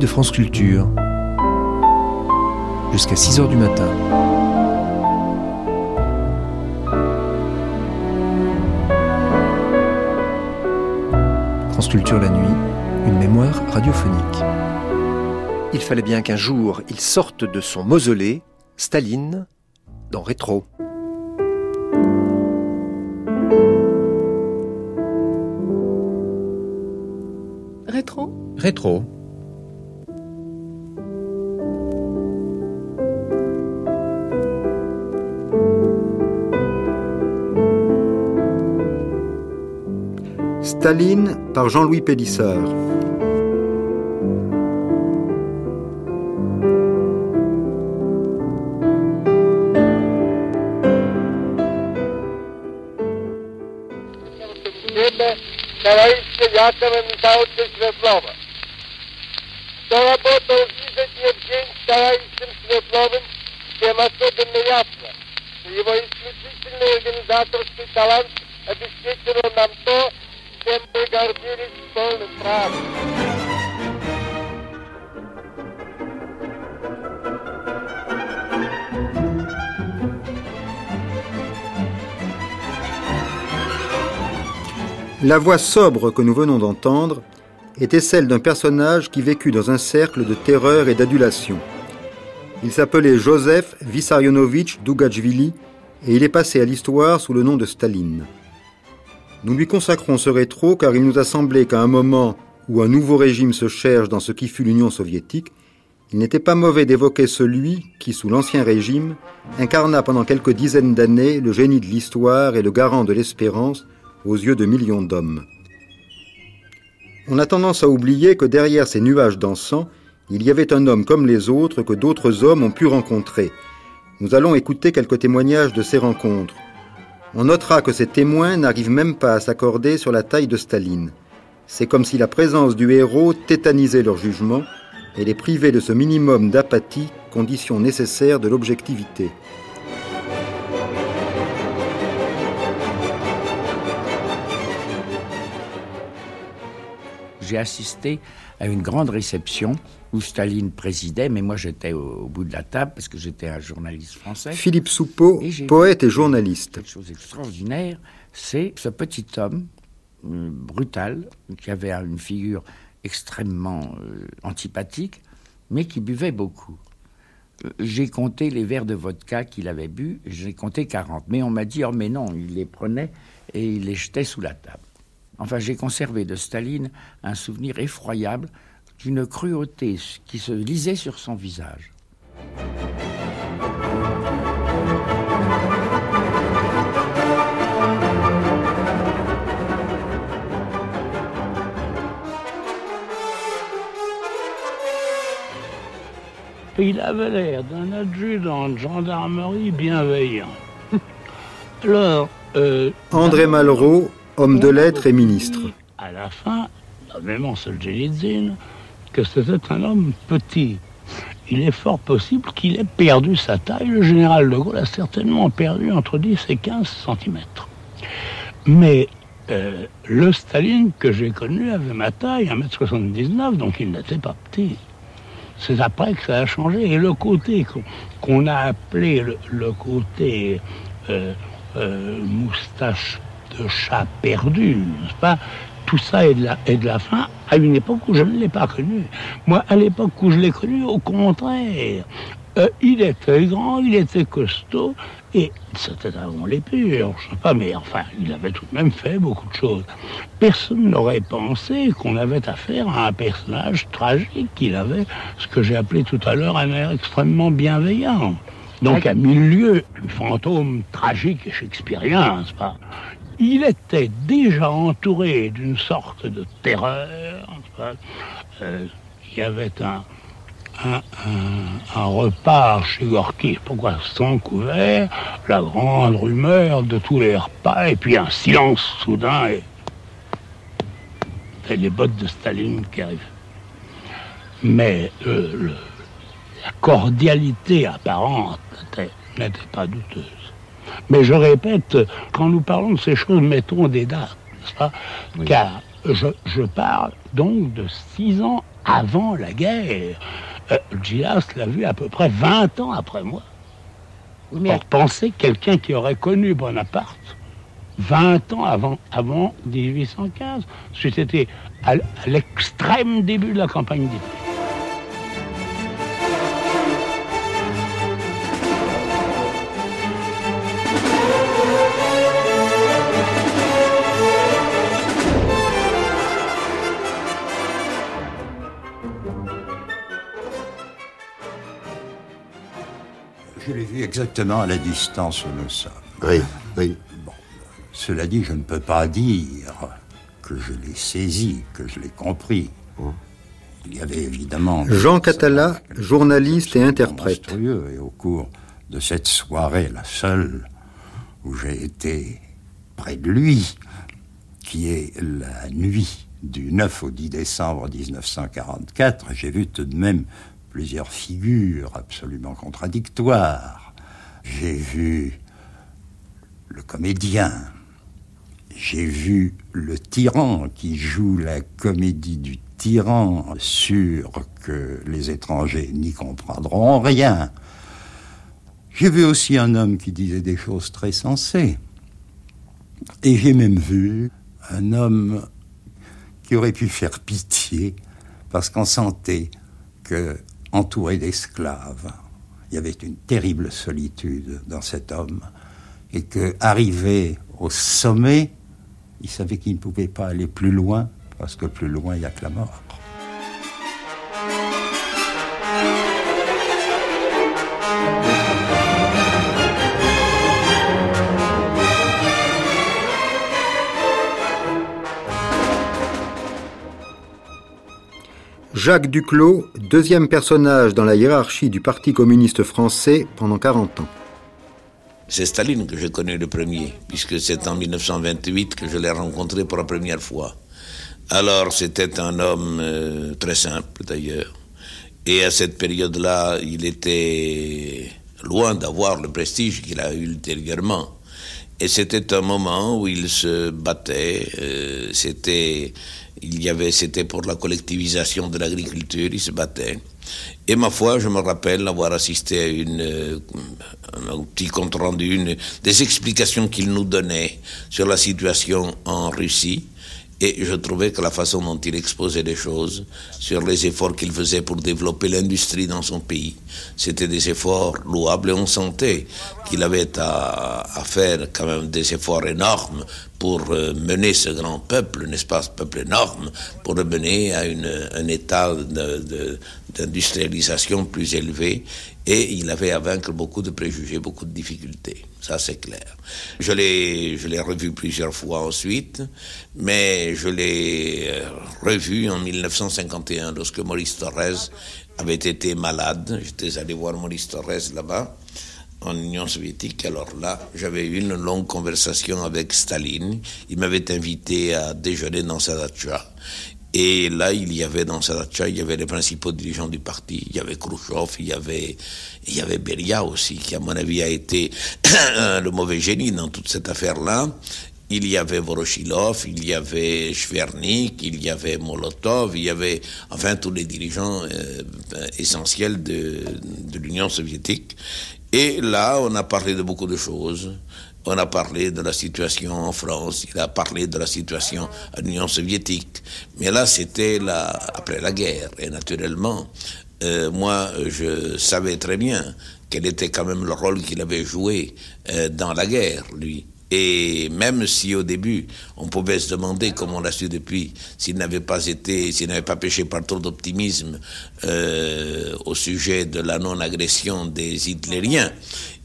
de France Culture. Jusqu'à 6 heures du matin. France Culture la nuit, une mémoire radiophonique. Il fallait bien qu'un jour il sorte de son mausolée, Staline, dans Rétro. Rétro? Rétro. тем особенно ясно, что его исключительный организаторский талант обеспечивал нам то, La voix sobre que nous venons d'entendre était celle d'un personnage qui vécut dans un cercle de terreur et d'adulation. Il s'appelait Joseph Vissarionovitch Dugachvili et il est passé à l'histoire sous le nom de Staline. Nous lui consacrons ce rétro car il nous a semblé qu'à un moment où un nouveau régime se cherche dans ce qui fut l'Union soviétique, il n'était pas mauvais d'évoquer celui qui, sous l'Ancien Régime, incarna pendant quelques dizaines d'années le génie de l'histoire et le garant de l'espérance aux yeux de millions d'hommes. On a tendance à oublier que derrière ces nuages d'encens, il y avait un homme comme les autres que d'autres hommes ont pu rencontrer. Nous allons écouter quelques témoignages de ces rencontres. On notera que ces témoins n'arrivent même pas à s'accorder sur la taille de Staline. C'est comme si la présence du héros tétanisait leur jugement et les privait de ce minimum d'apathie, condition nécessaire de l'objectivité. J'ai assisté à une grande réception où Staline présidait, mais moi j'étais au, au bout de la table parce que j'étais un journaliste français. Philippe Soupeau, Et poète et journaliste. Quelque chose d'extraordinaire, c'est ce petit homme euh, brutal qui avait une figure extrêmement euh, antipathique, mais qui buvait beaucoup. Euh, J'ai compté les verres de vodka qu'il avait bu, j'ai compté 40. Mais on m'a dit, oh mais non, il les prenait et il les jetait sous la table. Enfin, j'ai conservé de Staline un souvenir effroyable d'une cruauté qui se lisait sur son visage. Il avait l'air d'un adjudant de gendarmerie bienveillant. Alors, euh, André Malraux, homme de lettres et ministre. à la fin, même en Solzhenitsyn, que c'était un homme petit. Il est fort possible qu'il ait perdu sa taille. Le général de Gaulle a certainement perdu entre 10 et 15 centimètres. Mais euh, le Staline que j'ai connu avait ma taille, 1m79, donc il n'était pas petit. C'est après que ça a changé. Et le côté qu'on a appelé le, le côté euh, euh, moustache de chat perdu, n'est-ce pas? Tout ça est de, la, est de la fin à une époque où je ne l'ai pas connu. Moi, à l'époque où je l'ai connu, au contraire, euh, il était grand, il était costaud, et c'était avant l'épure, je sais pas, mais enfin, il avait tout de même fait beaucoup de choses. Personne n'aurait pensé qu'on avait affaire à un personnage tragique, qu'il avait ce que j'ai appelé tout à l'heure un air extrêmement bienveillant. Donc à mille lieues du fantôme tragique et shakespearien, n'est-ce pas Il était déjà entouré d'une sorte de terreur, Euh, il y avait un, un, repas chez Gorky, pourquoi sans couvert, la grande rumeur de tous les repas, et puis un silence soudain, et, et les bottes de Staline qui arrivent. Mais euh, la cordialité apparente n'était pas douteuse. Mais je répète, quand nous parlons de ces choses, mettons des dates, pas Car je, je, parle donc de six ans avant la guerre. Euh, Gilas l'a vu à peu près 20 ans après moi. Mais... Pour penser quelqu'un qui aurait connu Bonaparte 20 ans avant, avant 1815, c'était à, l'extrême début de la campagne d'Italie. Exactement à la distance où nous sommes. Oui, oui. Bon, cela dit, je ne peux pas dire que je l'ai saisi, que je l'ai compris. Hein Il y avait évidemment... Jean Catala, journaliste et interprète. Et au cours de cette soirée, la seule où j'ai été près de lui, qui est la nuit du 9 au 10 décembre 1944, j'ai vu tout de même plusieurs figures absolument contradictoires. J'ai vu le comédien, j'ai vu le tyran qui joue la comédie du tyran, sûr que les étrangers n'y comprendront rien. J'ai vu aussi un homme qui disait des choses très sensées. Et j'ai même vu un homme qui aurait pu faire pitié parce qu'on sentait que, entouré d'esclaves, il y avait une terrible solitude dans cet homme, et que, arrivé au sommet, il savait qu'il ne pouvait pas aller plus loin, parce que plus loin, il n'y a que la mort. Jacques Duclos, deuxième personnage dans la hiérarchie du Parti communiste français pendant 40 ans. C'est Staline que j'ai connu le premier, puisque c'est en 1928 que je l'ai rencontré pour la première fois. Alors c'était un homme euh, très simple d'ailleurs. Et à cette période-là, il était loin d'avoir le prestige qu'il a eu ultérieurement. Et c'était un moment où il se battait. Euh, c'était il y avait, c'était pour la collectivisation de l'agriculture, il se battait. Et ma foi, je me rappelle avoir assisté à une, euh, un petit compte rendu, une, des explications qu'il nous donnait sur la situation en Russie. Et je trouvais que la façon dont il exposait les choses, sur les efforts qu'il faisait pour développer l'industrie dans son pays, c'était des efforts louables et on sentait qu'il avait à, à, faire quand même des efforts énormes pour euh, mener ce grand peuple, n'est-ce pas, ce peuple énorme, pour le mener à une, un état d'industrialisation plus élevé. Et il avait à vaincre beaucoup de préjugés, beaucoup de difficultés. Ça, c'est clair. Je l'ai, je l'ai revu plusieurs fois ensuite, mais je l'ai euh, revu en 1951 lorsque Maurice Torres avait été malade. J'étais allé voir Maurice Torres là-bas en Union soviétique. Alors là, j'avais eu une longue conversation avec Staline. Il m'avait invité à déjeuner dans sa dacha. Et là, il y avait dans sa dacha, il y avait les principaux dirigeants du parti. Il y avait Khrushchev, il y avait, il y avait Beria aussi, qui à mon avis a été le mauvais génie dans toute cette affaire-là. Il y avait Voroshilov, il y avait Shvernik, il y avait Molotov, il y avait enfin tous les dirigeants euh, essentiels de, de l'Union soviétique. Et là, on a parlé de beaucoup de choses. On a parlé de la situation en France, il a parlé de la situation en Union soviétique. Mais là, c'était après la guerre. Et naturellement, euh, moi, je savais très bien quel était quand même le rôle qu'il avait joué euh, dans la guerre, lui. Et même si au début, on pouvait se demander, comme on l'a su depuis, s'il n'avait pas été, s'il n'avait pas péché par trop d'optimisme euh, au sujet de la non-agression des Hitlériens,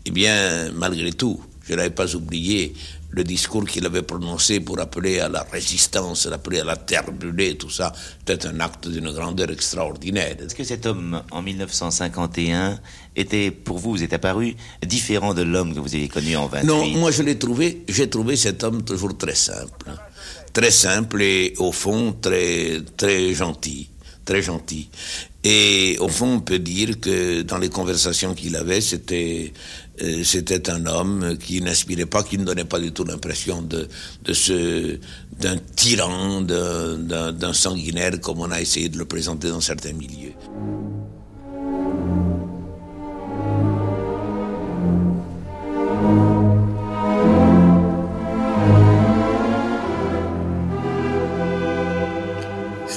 eh bien, malgré tout, je n'avais pas oublié le discours qu'il avait prononcé pour appeler à la résistance, appeler à la terre brûlée, tout ça, c'était un acte d'une grandeur extraordinaire. Est-ce que cet homme, en 1951, était, pour vous, vous est apparu différent de l'homme que vous avez connu en 28 Non, moi je l'ai trouvé, j'ai trouvé cet homme toujours très simple. Très simple et, au fond, très, très gentil. Très gentil. Et au fond, on peut dire que dans les conversations qu'il avait, c'était euh, c'était un homme qui n'inspirait pas, qui ne donnait pas du tout l'impression de, de ce d'un tyran, d'un sanguinaire comme on a essayé de le présenter dans certains milieux.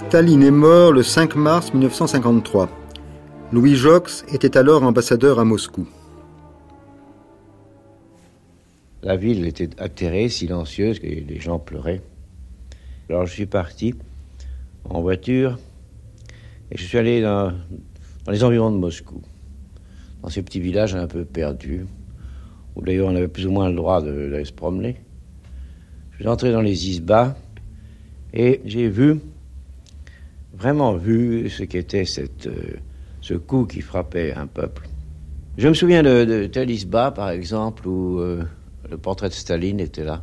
Staline est mort le 5 mars 1953. Louis Jox était alors ambassadeur à Moscou. La ville était atterrée, silencieuse, et les gens pleuraient. Alors je suis parti en voiture et je suis allé dans, les environs de Moscou, dans ces petits villages un peu perdus, où d'ailleurs on avait plus ou moins le droit d'aller se promener. Je suis entré dans les isbas et j'ai vu vraiment vu ce qu'était euh, ce coup qui frappait un peuple. Je me souviens de, de par exemple, où euh, le portrait de Staline était là,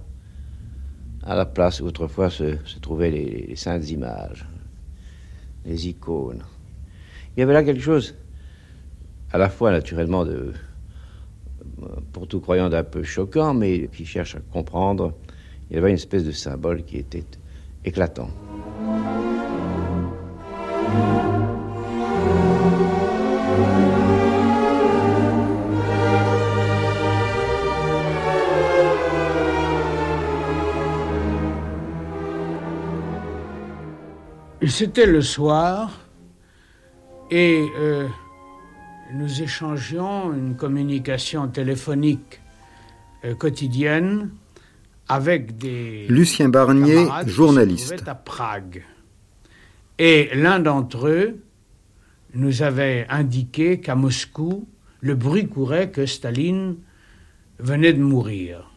à la place où autrefois se, trouvaient les, saintes images, les icônes. Il y avait là quelque chose, à la fois naturellement pour tout croyant d'un peu choquant, mais qui cherche à comprendre. Il y avait une espèce de symbole qui était éclatant. C'était le soir et euh, nous échangions une communication téléphonique euh, quotidienne avec des Lucien Barnier, journaliste à Prague. Et l'un d'entre eux nous avait indiqué qu'à Moscou, le bruit courait que Staline venait de mourir.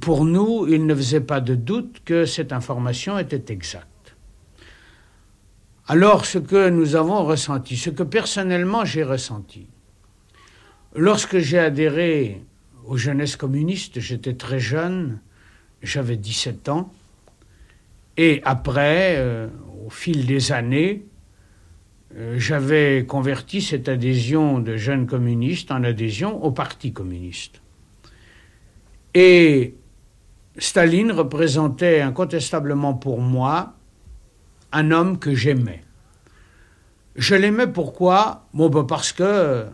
Pour nous, il ne faisait pas de doute que cette information était exacte. Alors ce que nous avons ressenti, ce que personnellement j'ai ressenti, lorsque j'ai adhéré aux jeunesses communistes, j'étais très jeune, j'avais 17 ans, et après, euh, au fil des années, euh, j'avais converti cette adhésion de jeunes communistes en adhésion au Parti communiste. Et Staline représentait incontestablement pour moi un homme que j'aimais. Je l'aimais pourquoi? Ben, Parce que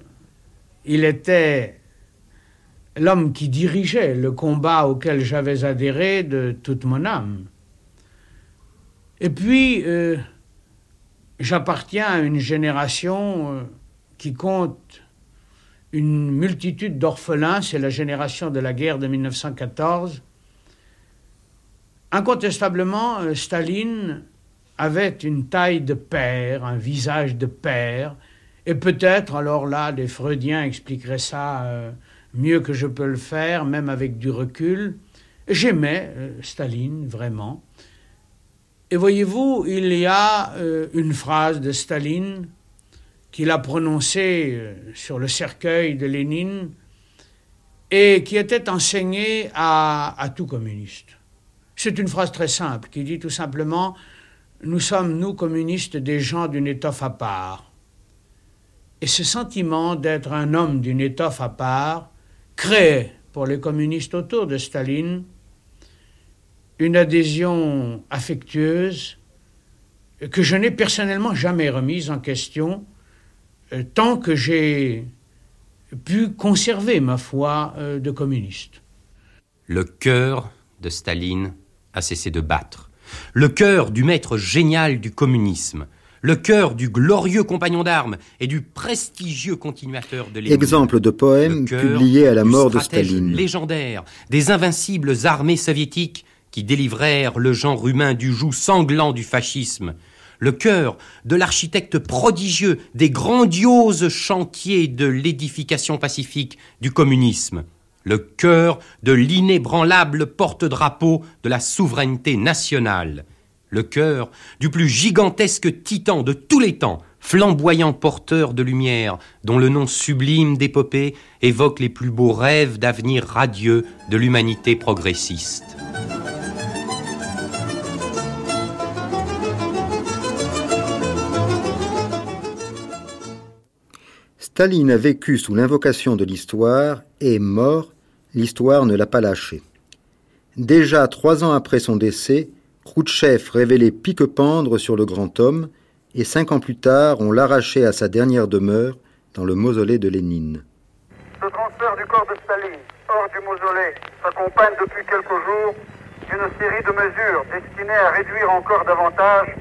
il était l'homme qui dirigeait le combat auquel j'avais adhéré de toute mon âme. Et puis, euh, j'appartiens à une génération euh, qui compte une multitude d'orphelins, c'est la génération de la guerre de 1914. Incontestablement, euh, Staline avait une taille de père, un visage de père, et peut-être, alors là, des Freudiens expliqueraient ça mieux que je peux le faire, même avec du recul. J'aimais Staline, vraiment. Et voyez-vous, il y a euh, une phrase de Staline qu'il a prononcée euh, sur le cercueil de Lénine et qui était enseignée à tout communiste. C'est une phrase très simple qui dit tout simplement Nous sommes, nous communistes, des gens d'une étoffe à part. Et ce sentiment d'être un homme d'une étoffe à part crée pour les communistes autour de Staline une adhésion affectueuse que je n'ai personnellement jamais remise en question euh, tant que j'ai pu conserver ma foi euh, de communiste. Le cœur de Staline a cessé de battre. Le cœur du maître génial du communisme. Le cœur du glorieux compagnon d'armes et du prestigieux continuateur de l'Église. Exemple de poème publié à la mort de Staline. légendaire des invincibles armées soviétiques qui délivrèrent le genre humain du joug sanglant du fascisme, le cœur de l'architecte prodigieux des grandioses chantiers de l'édification pacifique du communisme, le cœur de l'inébranlable porte-drapeau de la souveraineté nationale, le cœur du plus gigantesque titan de tous les temps, flamboyant porteur de lumière, dont le nom sublime d'épopée évoque les plus beaux rêves d'avenir radieux de l'humanité progressiste. Staline a vécu sous l'invocation de l'histoire et mort, l'histoire ne l'a pas lâché. Déjà trois ans après son décès, Khrouchtchev révélait pique-pendre sur le grand homme, et cinq ans plus tard, on l'arrachait à sa dernière demeure dans le mausolée de Lénine. Ce transfert du corps de Staline hors du mausolée s'accompagne depuis quelques jours d'une série de mesures destinées à réduire encore davantage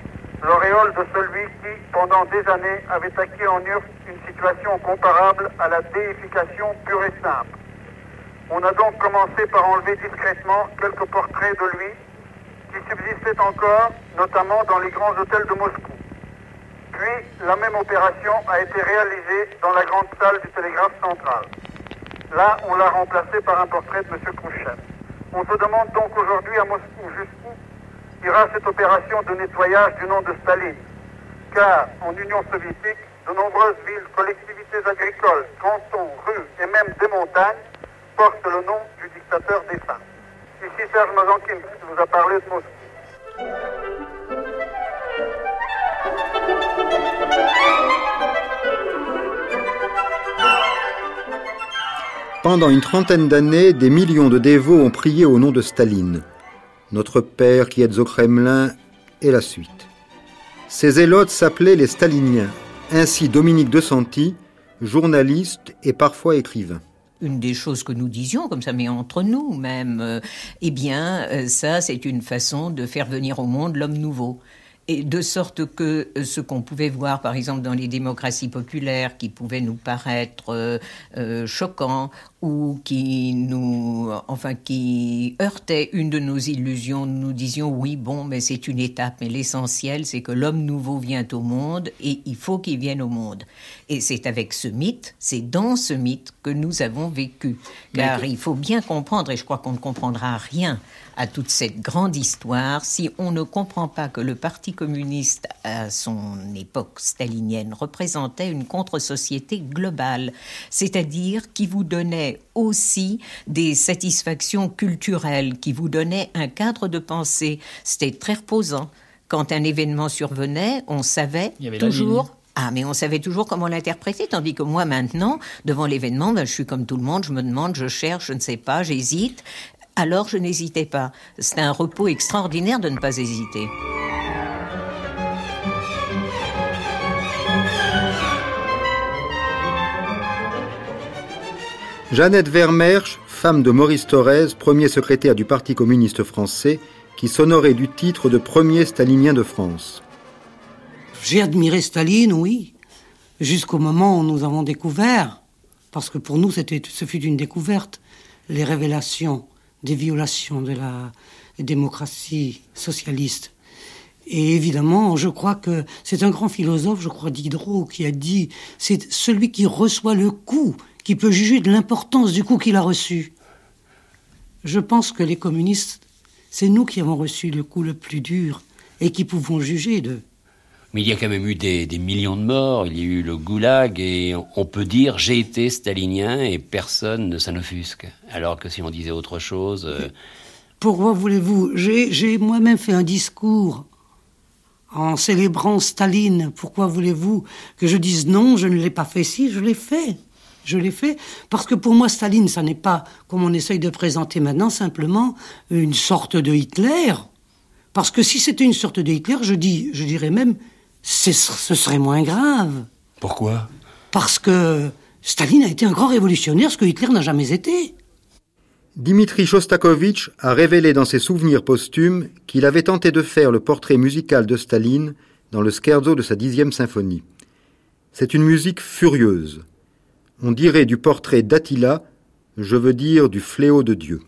l'auréole de celui qui, pendant des années, avait acquis en URSS une situation comparable à la déification pure et simple. On a donc commencé par enlever discrètement quelques portraits de lui qui subsistaient encore, notamment dans les grands hôtels de Moscou. Puis, la même opération a été réalisée dans la grande salle du télégraphe central. Là, on l'a remplacé par un portrait de M. Khrouchtchev. On se demande donc aujourd'hui à Moscou jusqu'où ira cette opération de nettoyage du nom de Staline. Car en Union soviétique, de nombreuses villes, collectivités agricoles, cantons, rues et même des montagnes portent le nom du dictateur défunt. Ici Serge Mazankin qui vous a parlé de Moscou. Pendant une trentaine d'années, des millions de dévots ont prié au nom de Staline. Notre Père qui êtes au Kremlin et la suite. Ces zélotes s'appelaient les Staliniens. Ainsi Dominique de Santi, journaliste et parfois écrivain une des choses que nous disions, comme ça, mais entre nous même, euh, eh bien, euh, ça, c'est une façon de faire venir au monde l'homme nouveau. Et de sorte que euh, ce qu'on pouvait voir, par exemple, dans les démocraties populaires, qui pouvait nous paraître euh, choquant ou qui nous, enfin, qui heurtait une de nos illusions, nous disions oui, bon, mais c'est une étape, mais l'essentiel, c'est que l'homme nouveau vient au monde et il faut qu'il vienne au monde. Et c'est avec ce mythe, c'est dans ce mythe que nous avons vécu. Car il faut bien comprendre, et je crois qu'on ne comprendra rien à toute cette grande histoire si on ne comprend pas que le Parti communiste, à son époque stalinienne, représentait une contre-société globale, c'est-à-dire qui vous donnait aussi des satisfactions culturelles, qui vous donnait un cadre de pensée. C'était très reposant. Quand un événement survenait, on savait toujours ah, mais on savait toujours comment l'interpréter, tandis que moi, maintenant, devant l'événement, ben, je suis comme tout le monde, je me demande, je cherche, je ne sais pas, j'hésite alors je n'hésitais pas. C'est un repos extraordinaire de ne pas hésiter. Jeannette Vermersch, femme de Maurice Thorez, premier secrétaire du Parti communiste français, qui s'honorait du titre de premier stalinien de France. J'ai admiré Staline, oui, jusqu'au moment où nous avons découvert, parce que pour nous ce fut une découverte, les révélations des violations de la démocratie socialiste. Et évidemment, je crois que c'est un grand philosophe, je crois Diderot, qui a dit c'est celui qui reçoit le coup qui peut juger de l'importance du coup qu'il a reçu. Je pense que les communistes, c'est nous qui avons reçu le coup le plus dur et qui pouvons juger de mais il y a quand même eu des, millions de morts, il y a eu le goulag, et on peut dire j'ai été stalinien et personne ne s'en offusque. Alors que si on disait autre chose. Euh, Pourquoi voulez-vous? J'ai moi-même fait un discours en célébrant Staline. Pourquoi voulez-vous que je dise non, je ne l'ai pas fait? Si, je l'ai fait. Je l'ai fait parce que pour moi, Staline, ça n'est pas, comme on essaye de présenter maintenant, simplement une sorte de Hitler. Parce que si c'était une sorte de Hitler, je, dis, je dirais même ce serait moins grave. Pourquoi? Parce que Staline a été un grand révolutionnaire, ce que Hitler n'a jamais été. Dimitri Shostakovich a révélé dans ses souvenirs posthumes qu'il avait tenté de faire le portrait musical de Staline dans le scherzo de sa dixième symphonie. C'est une musique furieuse. On dirait du portrait d'Attila, je veux dire du fléau de Dieu.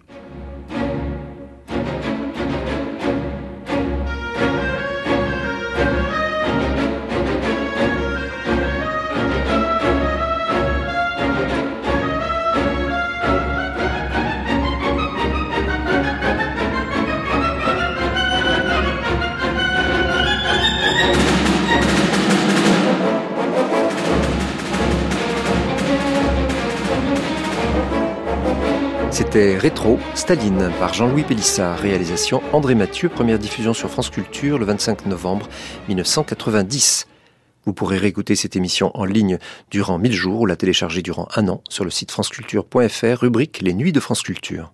Rétro, Staline par Jean-Louis Pélissard, réalisation André Mathieu, première diffusion sur France Culture le 25 novembre 1990. Vous pourrez réécouter cette émission en ligne durant 1000 jours ou la télécharger durant un an sur le site franceculture.fr, rubrique Les Nuits de France Culture.